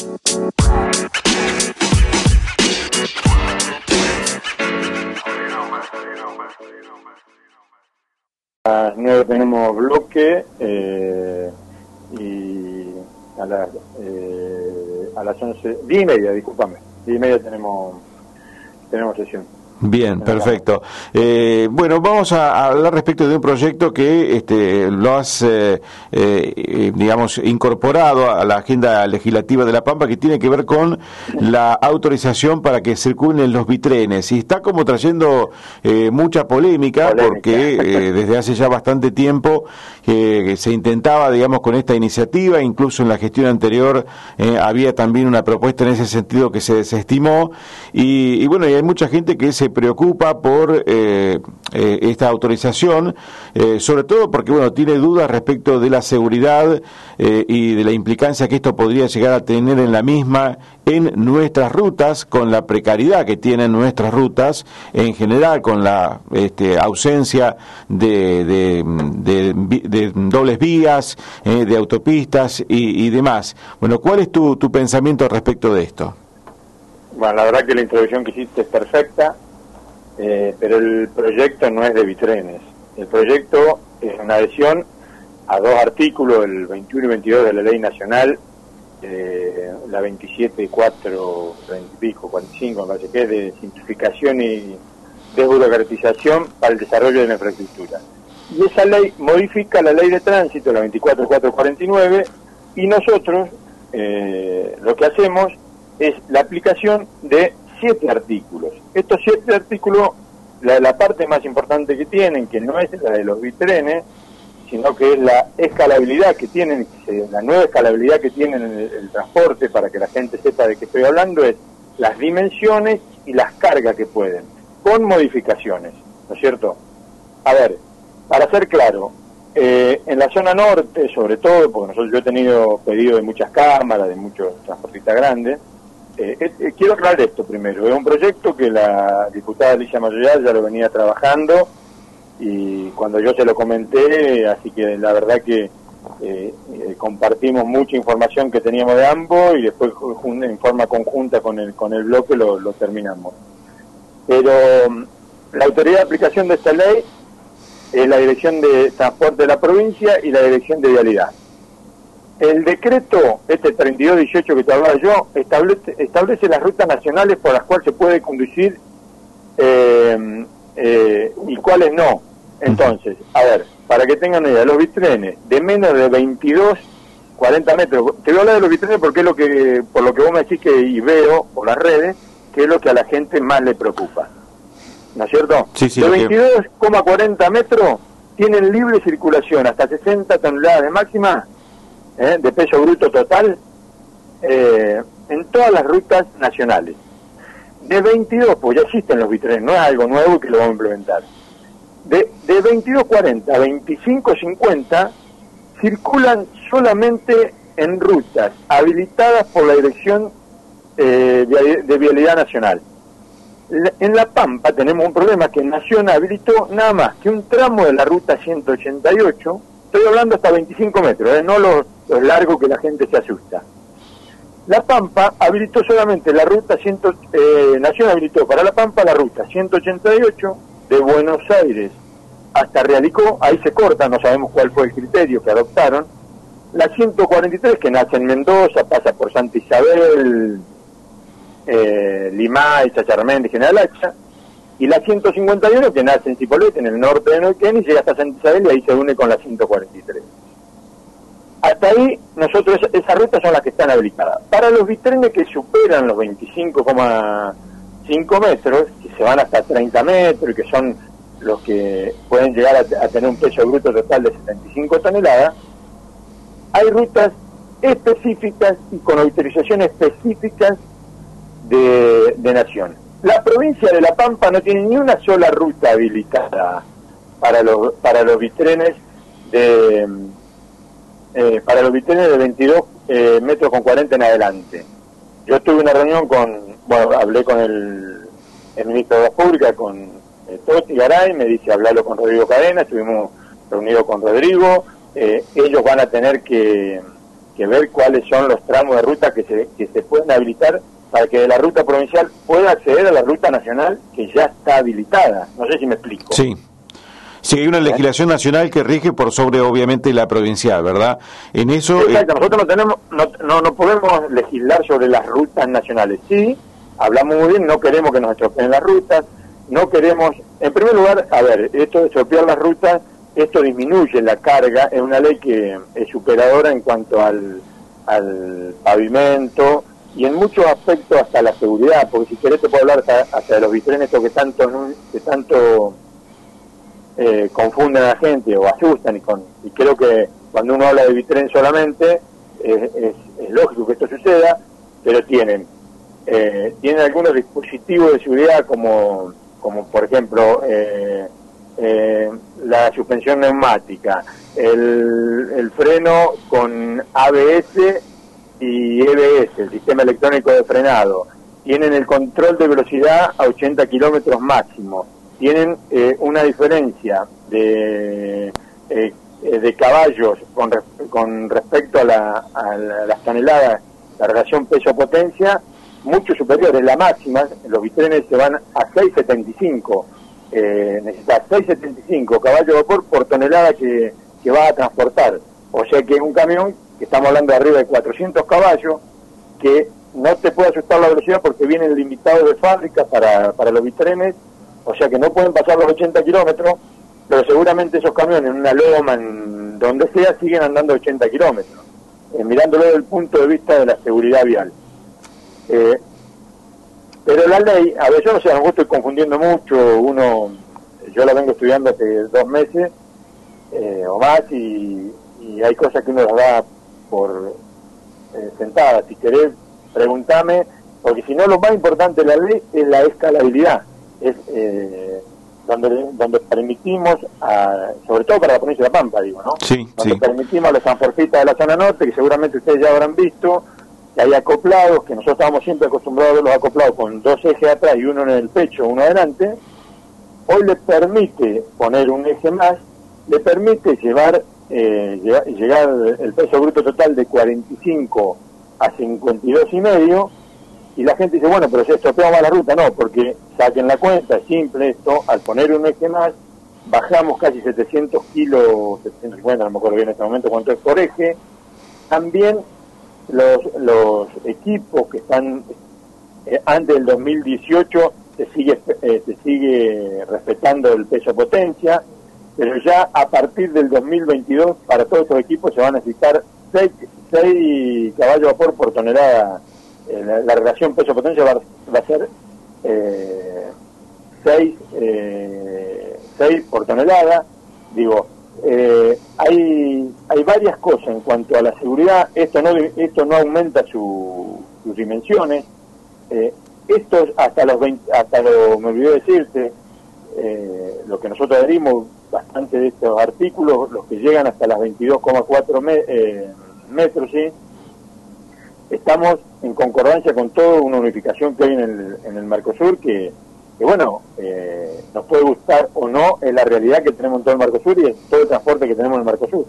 A las 9 tenemos bloque eh, y a las, eh, a las 11, 10 y media, discúlpame, 10 y media tenemos, tenemos sesión. Bien, perfecto. Eh, bueno, vamos a hablar respecto de un proyecto que este, lo has, eh, eh, digamos, incorporado a la agenda legislativa de La Pampa, que tiene que ver con la autorización para que circulen los bitrenes. Y está como trayendo mucha polémica, porque desde hace ya bastante tiempo se intentaba, digamos, con esta iniciativa, incluso en la gestión anterior había también una propuesta en ese sentido que se desestimó. Y, y bueno, y hay mucha gente que se preocupa por eh, eh, esta autorización, eh, sobre todo porque bueno tiene dudas respecto de la seguridad y de la implicancia que esto podría llegar a tener en la misma en nuestras rutas, con la precariedad que tienen nuestras rutas en general, con la este, ausencia de, de, dobles vías, de autopistas y, demás. Bueno, ¿cuál es tu, tu pensamiento respecto de esto? Bueno, la verdad que la introducción que hiciste es perfecta. Eh, pero el proyecto no es de bitrenes. El proyecto es una adhesión a dos artículos, el 21 y 22 de la ley nacional, eh, la 27, 4, 45, me parece que es de simplificación y desburocratización para el desarrollo de la infraestructura. Y esa ley modifica la ley de tránsito, la 24449, y nosotros eh, lo que hacemos es la aplicación de siete artículos. Estos siete artículos, la, la parte más importante que tienen, que no es la de los bitrenes, sino que es la escalabilidad que tienen, la nueva escalabilidad que tienen en el, transporte, para que la gente sepa de qué estoy hablando, es las dimensiones y las cargas que pueden, con modificaciones, ¿no es cierto? A ver, para ser claro, eh, en la zona norte, sobre todo, porque nosotros yo he tenido pedido de muchas cámaras, de muchos transportistas grandes, eh, eh, quiero aclarar esto primero. Es un proyecto que la diputada Alicia Mayoral ya lo venía trabajando y cuando yo se lo comenté, así que la verdad que eh, compartimos mucha información que teníamos de ambos y después en forma conjunta con el, con el bloque lo, lo terminamos. Pero mm, la autoridad de aplicación de esta ley es la Dirección de Transporte de la provincia y la Dirección de Vialidad. El decreto, este 3218 que te hablaba yo, establece, establece las rutas nacionales por las cuales se puede conducir eh, eh, y cuáles no. Entonces, a ver, para que tengan idea, los bitrenes de menos de 22, 40 metros, te voy a hablar de los bitrenes porque es lo que, por lo que vos me decís que y veo por las redes, que es lo que a la gente más le preocupa. ¿No es cierto? Sí, sí, de 22,40 metros tienen libre circulación hasta 60 toneladas de máxima ¿eh? de peso bruto total eh, en todas las rutas nacionales. De 22, pues ya existen los bitrenes, no es algo nuevo que lo vamos a implementar. De, de 22.40 a 25.50 circulan solamente en rutas habilitadas por la Dirección eh, de Vialidad Nacional. En La Pampa tenemos un problema que Nación habilitó nada más que un tramo de la ruta 188, estoy hablando hasta 25 metros, no los es largo que la gente se asusta. La Pampa habilitó solamente la ruta, ciento, eh, Nación habilitó para La Pampa la ruta 188 de Buenos Aires hasta Realicó, ahí se corta, no sabemos cuál fue el criterio que adoptaron. La 143 que nace en Mendoza, pasa por Santa Isabel, eh, Limay, Chacharmén, General Hacha, y la 151 que nace en Cipolletti, en el norte de Neuquén, y llega hasta Santa Isabel y ahí se une con la 143. Hasta ahí, nosotros, esas rutas son las que están habilitadas. Para los bitrenes que superan los 25,5 metros, que se van hasta 30 metros y que son los que pueden llegar a, tener un peso bruto total de 75 toneladas, hay rutas específicas y con autorización específicas de, de nación. La provincia de La Pampa no tiene ni una sola ruta habilitada para los, para los bitrenes de eh, para los bitrenes de 22 eh, metros con 40 en adelante. Yo tuve una reunión con, bueno, hablé con el, ministro de la Pública, con eh, Garay, me dice hablarlo con Rodrigo Cadena, estuvimos reunidos con Rodrigo, eh, ellos van a tener que, que ver cuáles son los tramos de ruta que se, que se pueden habilitar para que de la ruta provincial pueda acceder a la ruta nacional que ya está habilitada. No sé si me explico. Sí. Sí, hay una legislación nacional que rige por sobre, obviamente, la provincial, ¿verdad? En eso... Eh, Exacto, nosotros no, tenemos, no, no, podemos legislar sobre las rutas nacionales. Sí, hablamos muy bien, no queremos que nos estropeen las rutas, no queremos... En primer lugar, a ver, esto de estropear las rutas, esto disminuye la carga, es una ley que es superadora en cuanto al, al pavimento, y en muchos aspectos hasta la seguridad, porque si querés te puedo hablar hasta, de los vitrenes que tanto, que tanto eh, confunden a la gente o asustan y, con, y creo que cuando uno habla de vitren solamente es, lógico que esto suceda, pero tienen eh, tienen algunos dispositivos de seguridad como, como por ejemplo eh, la suspensión neumática, el, el freno con ABS y EBS, el sistema electrónico de frenado, tienen el control de velocidad a 80 kilómetros máximo, tienen eh, una diferencia de, eh, de caballos con, con respecto a, la, a, las toneladas, la relación peso-potencia, mucho superior, la máxima, los bitrenes se van a 6,75, eh, necesita 6,75 caballos de vapor por tonelada que, que va a transportar. O sea que un camión que estamos hablando de arriba de 400 caballos, que no te puede asustar la velocidad porque vienen limitados de fábrica para, para los bitrenes, o sea que no pueden pasar los 80 kilómetros, pero seguramente esos camiones en una loma, en donde sea, siguen andando 80 kilómetros, eh, mirándolo desde el punto de vista de la seguridad vial. Eh, pero la ley, a ver, yo no sé, a lo mejor estoy confundiendo mucho, uno, yo la vengo estudiando hace dos meses eh, o más y, y hay cosas que uno las da por eh, sentada. Si querés, preguntame, porque si no, lo más importante de la ley es la escalabilidad. Es eh, donde, donde permitimos, a, sobre todo para la provincia de La Pampa, digo, ¿no? Sí, donde permitimos a los sanforcistas de la zona norte, que seguramente ustedes ya habrán visto, que hay acoplados, que nosotros estábamos siempre acostumbrados a verlos acoplados con dos ejes atrás y uno en el pecho, uno adelante. Hoy les permite poner un eje más, le permite llevar eh, llegar el peso bruto total de 45 a 52 y medio y la gente dice, bueno, pero si estropeamos más la ruta, no, porque saquen la cuenta, es simple esto, al poner un eje más, bajamos casi 700 kilos, 750, no me acuerdo bien en este momento cuánto es por eje, también los, los equipos que están eh, antes del 2018 se sigue, eh, se sigue respetando el peso potencia, pero ya a partir del 2022 para todos estos equipos se van a necesitar 6, caballos a vapor por tonelada. Eh, la, relación peso-potencia va, a ser 6 eh, eh, por tonelada. Digo, hay, hay varias cosas en cuanto a la seguridad. Esto no, esto no aumenta sus dimensiones. esto hasta los 20, hasta lo, me olvidé decirte, lo que nosotros adherimos bastante de estos artículos, los que llegan hasta las 22,4 eh, metros, ¿sí? estamos en concordancia con toda una unificación que hay en el, en el Mercosur que que bueno, eh, nos puede gustar o no, es la realidad que tenemos en todo el Marcosur y es todo el transporte que tenemos en el Marcosur.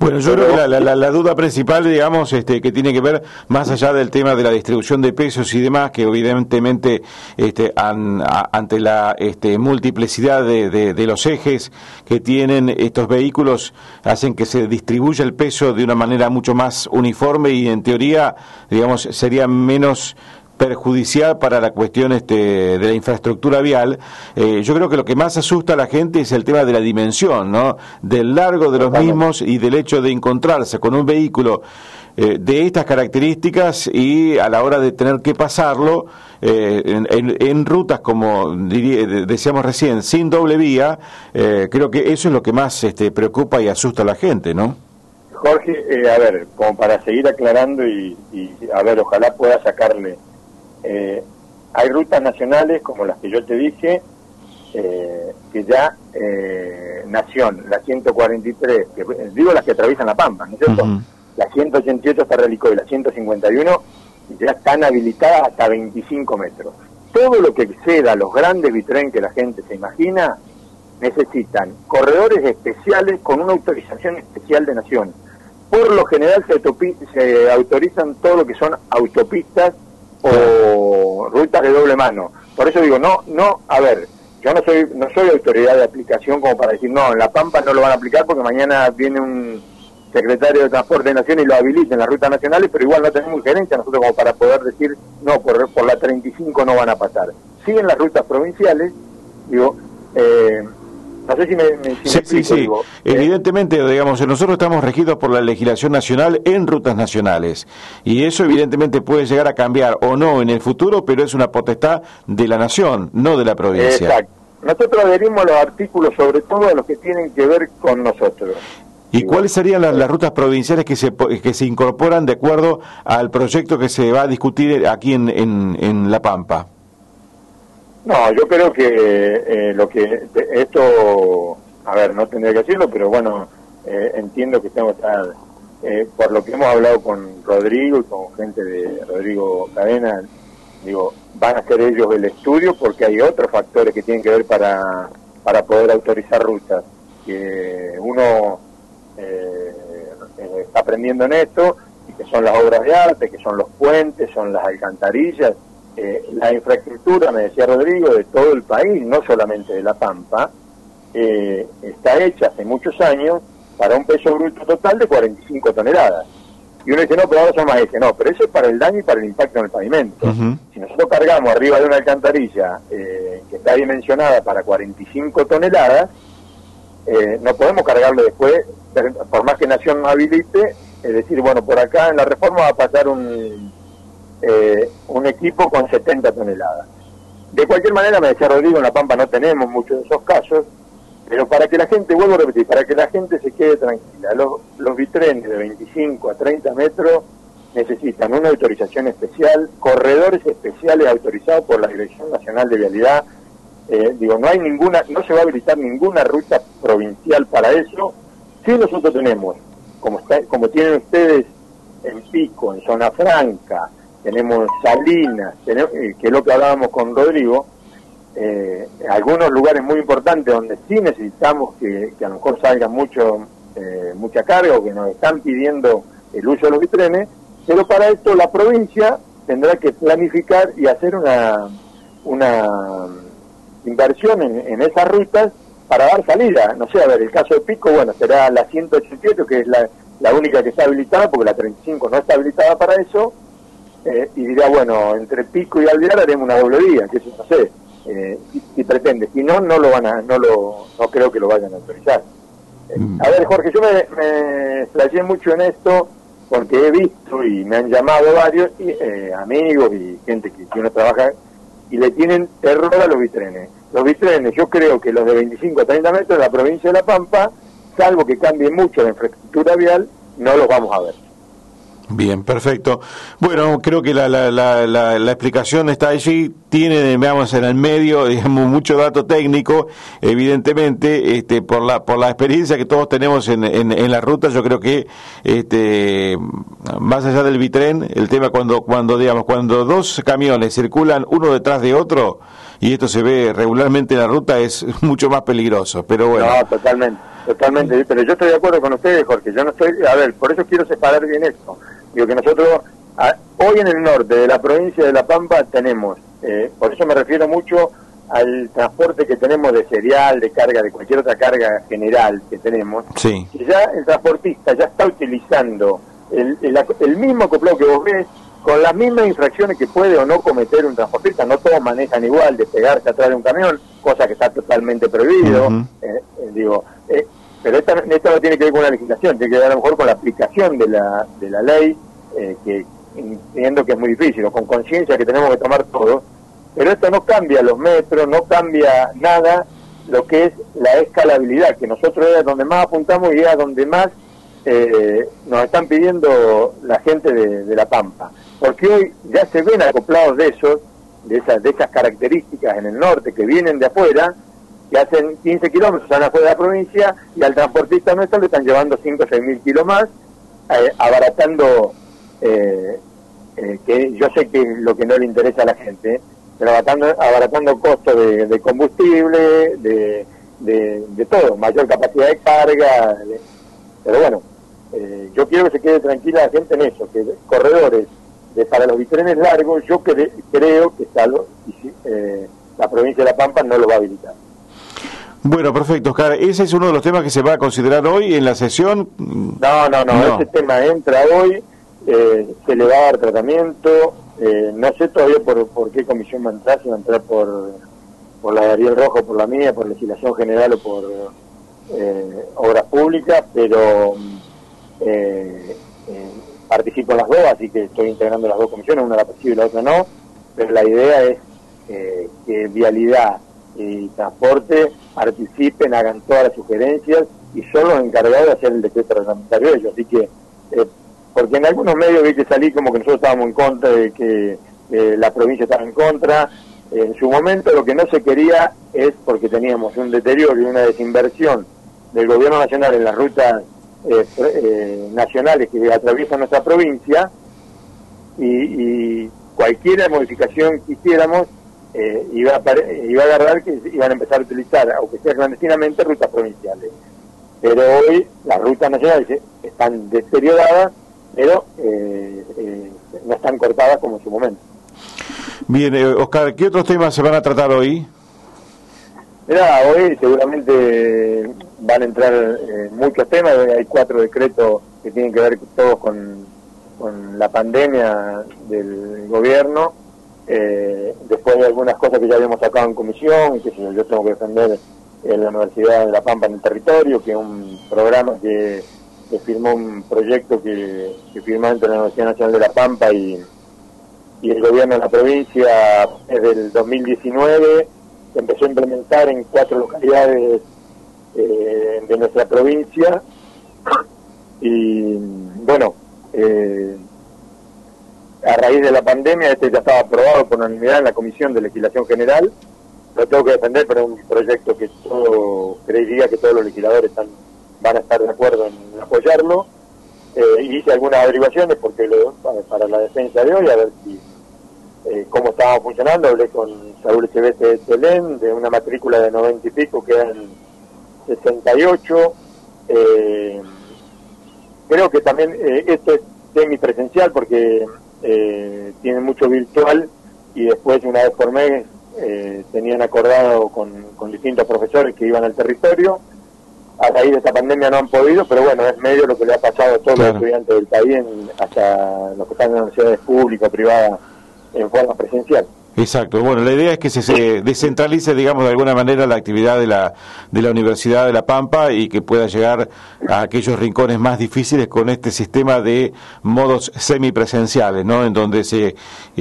Bueno, yo creo que la, duda principal, digamos, este, que tiene que ver más allá del tema de la distribución de pesos y demás, que evidentemente este, ante la este, multiplicidad de, de, los ejes que tienen estos vehículos, hacen que se distribuya el peso de una manera mucho más uniforme y en teoría, digamos, sería menos perjudicial para la cuestión este, de la infraestructura vial. Eh, yo creo que lo que más asusta a la gente es el tema de la dimensión, ¿no? Del largo de los mismos y del hecho de encontrarse con un vehículo eh, de estas características y a la hora de tener que pasarlo eh, en, rutas como decíamos recién, sin doble vía, creo que eso es lo que más este, preocupa y asusta a la gente, ¿no? Jorge, a ver, como para seguir aclarando y, y, a ver, ojalá pueda sacarle eh, hay rutas nacionales como las que yo te dije, eh, que ya eh, Nación, la 143, que, digo las que atraviesan la Pampa, ¿no es cierto? La 188 hasta Relicó y la 151 ya están habilitadas hasta 25 metros. Todo lo que exceda los grandes vitren que la gente se imagina, necesitan corredores especiales con una autorización especial de Nación. por lo general se, se autorizan todo lo que son autopistas o rutas de doble mano. Por eso digo, no, no, a ver, yo no soy no soy autoridad de aplicación como para decir, no, en La Pampa no lo van a aplicar porque mañana viene un secretario de Transporte de Nación y lo habilita en las rutas nacionales, pero igual no tenemos injerencia nosotros como para poder decir, no, por, por la 35 no van a pasar. Siguen las rutas provinciales, digo, eh, no sé si me, sí, sí, Evidentemente, digamos, nosotros estamos regidos por la legislación nacional en rutas nacionales. Y eso evidentemente puede llegar a cambiar o no en el futuro, pero es una potestad de la nación, no de la provincia. Exacto. Nosotros adherimos los artículos, sobre todo a los que tienen que ver con nosotros. ¿Y cuáles serían las, rutas provinciales que se, que se incorporan de acuerdo al proyecto que se va a discutir aquí en, en La Pampa? No, yo creo que eh, lo que esto, a ver, no tendría que decirlo, pero bueno, eh, entiendo que tengo que estar, eh, por lo que hemos hablado con Rodrigo y con gente de Rodrigo Cadena, digo, van a ser ellos el estudio porque hay otros factores que tienen que ver para, para poder autorizar rutas, que uno está aprendiendo en esto, y que son las obras de arte, que son los puentes, son las alcantarillas, eh, la infraestructura, me decía Rodrigo, de todo el país, no solamente de La Pampa, eh, está hecha hace muchos años para un peso bruto total de 45 toneladas. Y uno dice, no, pero ahora son más ese. No, pero eso es para el daño y para el impacto en el pavimento. Si nosotros cargamos arriba de una alcantarilla eh, que está dimensionada para 45 toneladas, no podemos cargarlo después, por más que Nación habilite, es decir, bueno, por acá en la reforma va a pasar un, eh, un equipo con 70 toneladas. De cualquier manera, me decía Rodrigo, en La Pampa no tenemos muchos de esos casos, pero para que la gente, vuelvo a repetir, para que la gente se quede tranquila, los, los bitrenes de 25 a 30 metros necesitan una autorización especial, corredores especiales autorizados por la Dirección Nacional de Vialidad. Eh, digo, no hay ninguna, no se va a habilitar ninguna ruta provincial para eso. Si nosotros tenemos, como, está, como tienen ustedes en Pico, en Zona Franca, tenemos Salinas, eh, que es lo que hablábamos con Rodrigo, eh, algunos lugares muy importantes donde sí necesitamos que, a lo mejor salga mucho, eh, mucha carga o que nos están pidiendo el uso de los bitrenes, pero para esto la provincia tendrá que planificar y hacer una, una inversión en, en esas rutas para dar salida. No sé, a ver, el caso de Pico, bueno, será la 187, que es la, la única que está habilitada, porque la 35 no está habilitada para eso, eh, y dirá, bueno, entre Pico y Alvear haremos una doble vía, que eso no sé, eh, si, pretende. Si no, no lo van a, no lo, no creo que lo vayan a autorizar. Eh, mm. a ver, Jorge, yo me, me mucho en esto porque he visto y me han llamado varios amigos y gente que, que uno trabaja y le tienen terror a los bitrenes. Los bitrenes, yo creo que los de 25 a 30 metros de la provincia de La Pampa, salvo que cambie mucho la infraestructura vial, no los vamos a ver. Bien, perfecto. Bueno, creo que la, la, la, la, explicación está allí, tiene, veamos, en el medio, digamos, mucho dato técnico, evidentemente, este, por la, por la experiencia que todos tenemos en, en, la ruta, yo creo que, este, más allá del bitren, el tema cuando, cuando, digamos, cuando dos camiones circulan uno detrás de otro, y esto se ve regularmente en la ruta, es mucho más peligroso, pero bueno. No, totalmente, totalmente, pero yo estoy de acuerdo con ustedes, Jorge, yo no estoy, a ver, por eso quiero separar bien esto Digo que nosotros, hoy en el norte de la provincia de La Pampa tenemos, eh, por eso me refiero mucho al transporte que tenemos de cereal, de carga, de cualquier otra carga general que tenemos, sí. que ya el transportista ya está utilizando el, el, mismo acoplado que vos ves, con las mismas infracciones que puede o no cometer un transportista, no todos manejan igual, de pegarse atrás de un camión, cosa que está totalmente prohibido, eh, eh, digo, pero esta, esto no tiene que ver con la legislación, tiene que ver a lo mejor con la aplicación de la, de la ley, eh, que entiendo que es muy difícil, o con conciencia que tenemos que tomar todo, pero esto no cambia los metros, no cambia nada lo que es la escalabilidad, que nosotros es donde más apuntamos y es donde más eh, nos están pidiendo la gente de, La Pampa, porque hoy ya se ven acoplados de esos, de esas, de esas características en el norte que vienen de afuera, que hacen 15 kilómetros, están afuera de la provincia, y al transportista nuestro le están llevando 5 o 6 mil kilos más, eh, abaratando, eh, eh, que yo sé que es lo que no le interesa a la gente, pero abaratando, costos de, combustible, de, de, todo, mayor capacidad de carga, pero bueno, yo quiero que se quede tranquila la gente en eso, que corredores de, para los bitrenes largos, yo creo que la provincia de La Pampa no lo va a habilitar. Bueno, perfecto, Oscar. ¿Ese es uno de los temas que se va a considerar hoy en la sesión? No, no, no, ese tema entra hoy, eh, se le va a dar tratamiento, eh, no sé todavía por, por qué comisión va a entrar, si va a entrar por, por la de Ariel Rojo, por la mía, por legislación general o por eh, obras públicas, pero eh, eh, participo en las dos, así que estoy integrando las dos comisiones, una la presido y la otra no, pero la idea es que Vialidad y Transporte participen, hagan todas las sugerencias y son los encargados de hacer el decreto reglamentario ellos, así que porque en algunos medios vi que salí como que nosotros estábamos en contra de que la provincia estaba en contra. En su momento lo que no se quería es porque teníamos un deterioro y una desinversión del gobierno nacional en las rutas eh, eh, nacionales que atraviesan nuestra provincia y, cualquier modificación que hiciéramos eh, iba, a, iba a agarrar que iban a empezar a utilizar, aunque sea clandestinamente, rutas provinciales. Pero hoy las rutas nacionales están deterioradas pero eh, eh, no están cortadas como en su momento. Bien, eh, Oscar, ¿qué otros temas se van a tratar hoy? Mira, hoy seguramente van a entrar muchos temas, hay cuatro decretos que tienen que ver todos con, con la pandemia del gobierno, después de algunas cosas que ya habíamos sacado en comisión, y que yo tengo que defender en la Universidad de La Pampa en el territorio, que es un programa que se firmó un proyecto que, firmó entre la Universidad Nacional de La Pampa y, el gobierno de la provincia desde el 2019, se empezó a implementar en cuatro localidades eh, de nuestra provincia. Y bueno, eh, a raíz de la pandemia este ya estaba aprobado por unanimidad en la Comisión de Legislación General, lo tengo que defender, pero es un proyecto que todo, creería que todos los legisladores están van a estar de acuerdo en apoyarlo. Eh, hice algunas averiguaciones porque lo, para, la defensa de hoy, a ver si eh, cómo estaba funcionando. Hablé con Saúl Echevete de Telén, de una matrícula de 90 y pico, que eran 68. Eh, creo que también eh, esto es semipresencial porque tiene mucho virtual y después, una vez por mes, tenían acordado con, con distintos profesores que iban al territorio a raíz de esta pandemia no han podido, pero bueno, es medio lo que le ha pasado a todos los estudiantes del país, hasta los que están en universidades públicas privadas en forma presencial. Exacto. Bueno, la idea es que se, descentralice, digamos, de alguna manera la actividad de la, de la Universidad de La Pampa y que pueda llegar a aquellos rincones más difíciles con este sistema de modos semipresenciales, ¿no? En donde se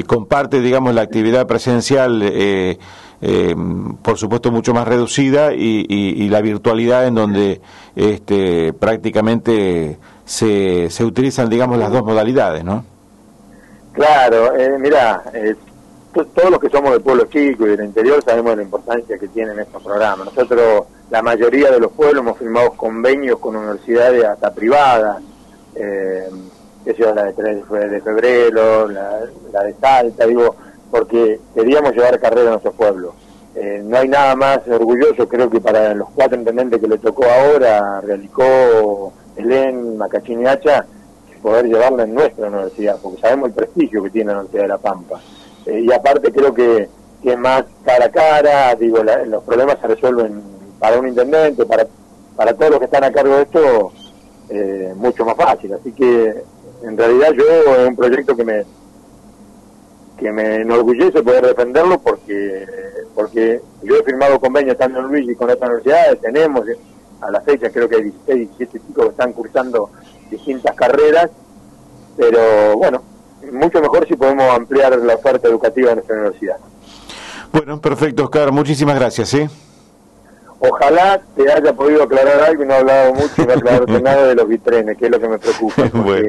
comparte, digamos, la actividad presencial. Eh, eh, por supuesto mucho más reducida y, la virtualidad en donde este, prácticamente se, se utilizan digamos las dos modalidades, ¿no? Claro, eh, mira, eh, todos los que somos de pueblo chico y del interior sabemos de la importancia que tienen estos programas. Nosotros, la mayoría de los pueblos, hemos firmado convenios con universidades hasta privadas, eh, que sea la de 3 de febrero, la, de Salta, digo, porque queríamos llevar carrera a nuestro pueblo. Eh, no hay nada más orgulloso, creo que para los cuatro intendentes que le tocó ahora, Realicó, Elén, Macachín y Hacha, poder llevarla en nuestra universidad, porque sabemos el prestigio que tiene la Universidad de La Pampa. Eh, y aparte creo que, que más cara a cara, digo, los problemas se resuelven para un intendente, para, para todos los que están a cargo de esto, eh, mucho más fácil. Así que en realidad yo es un proyecto que me que me enorgullece poder defenderlo porque porque yo he firmado convenios tanto en Luis y con otras universidades, tenemos a la fecha creo que hay 16, 17 chicos que están cursando distintas carreras, pero bueno, mucho mejor si podemos ampliar la oferta educativa en nuestra universidad. Bueno, perfecto, Oscar. Muchísimas gracias. ¿sí? Ojalá te haya podido aclarar algo y no he hablado mucho y no he aclarado nada de los vitrenes, que es lo que me preocupa. Bueno.